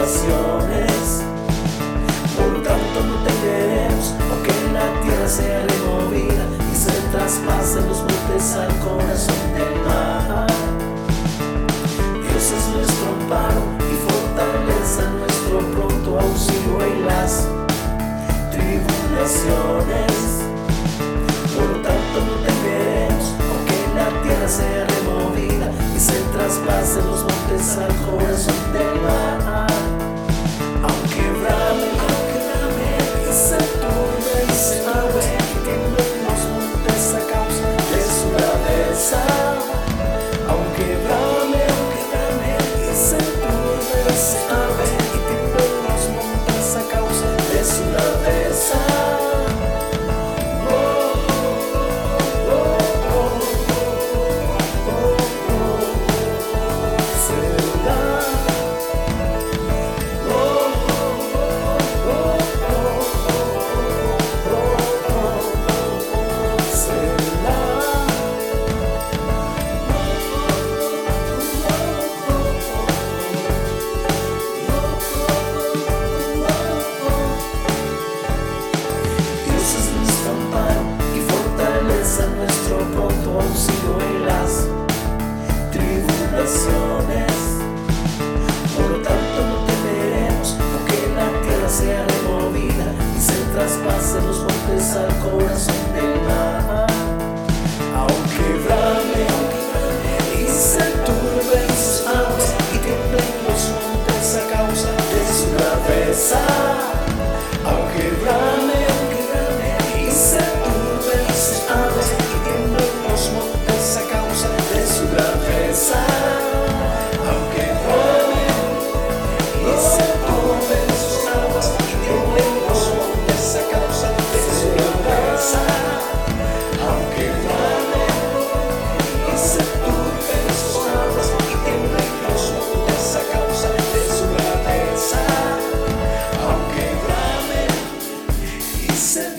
naciones. Por lo tanto no temeremos, aunque la tierra sea removida y se traspasen los montes al corazón del mar. Dios es nuestro amparo y fortaleza, nuestro pronto auxilio en las tribulaciones. Por lo tanto no temeremos, aunque la tierra sea removida y se traspasen los montes al corazón del mar. Por lo tanto no temeremos, aunque la tierra sea removida y se traspasen los montes al corazón del mar. Aunque brame y se turben sus aguas y tiemblen los montes a causa de su cabeza. said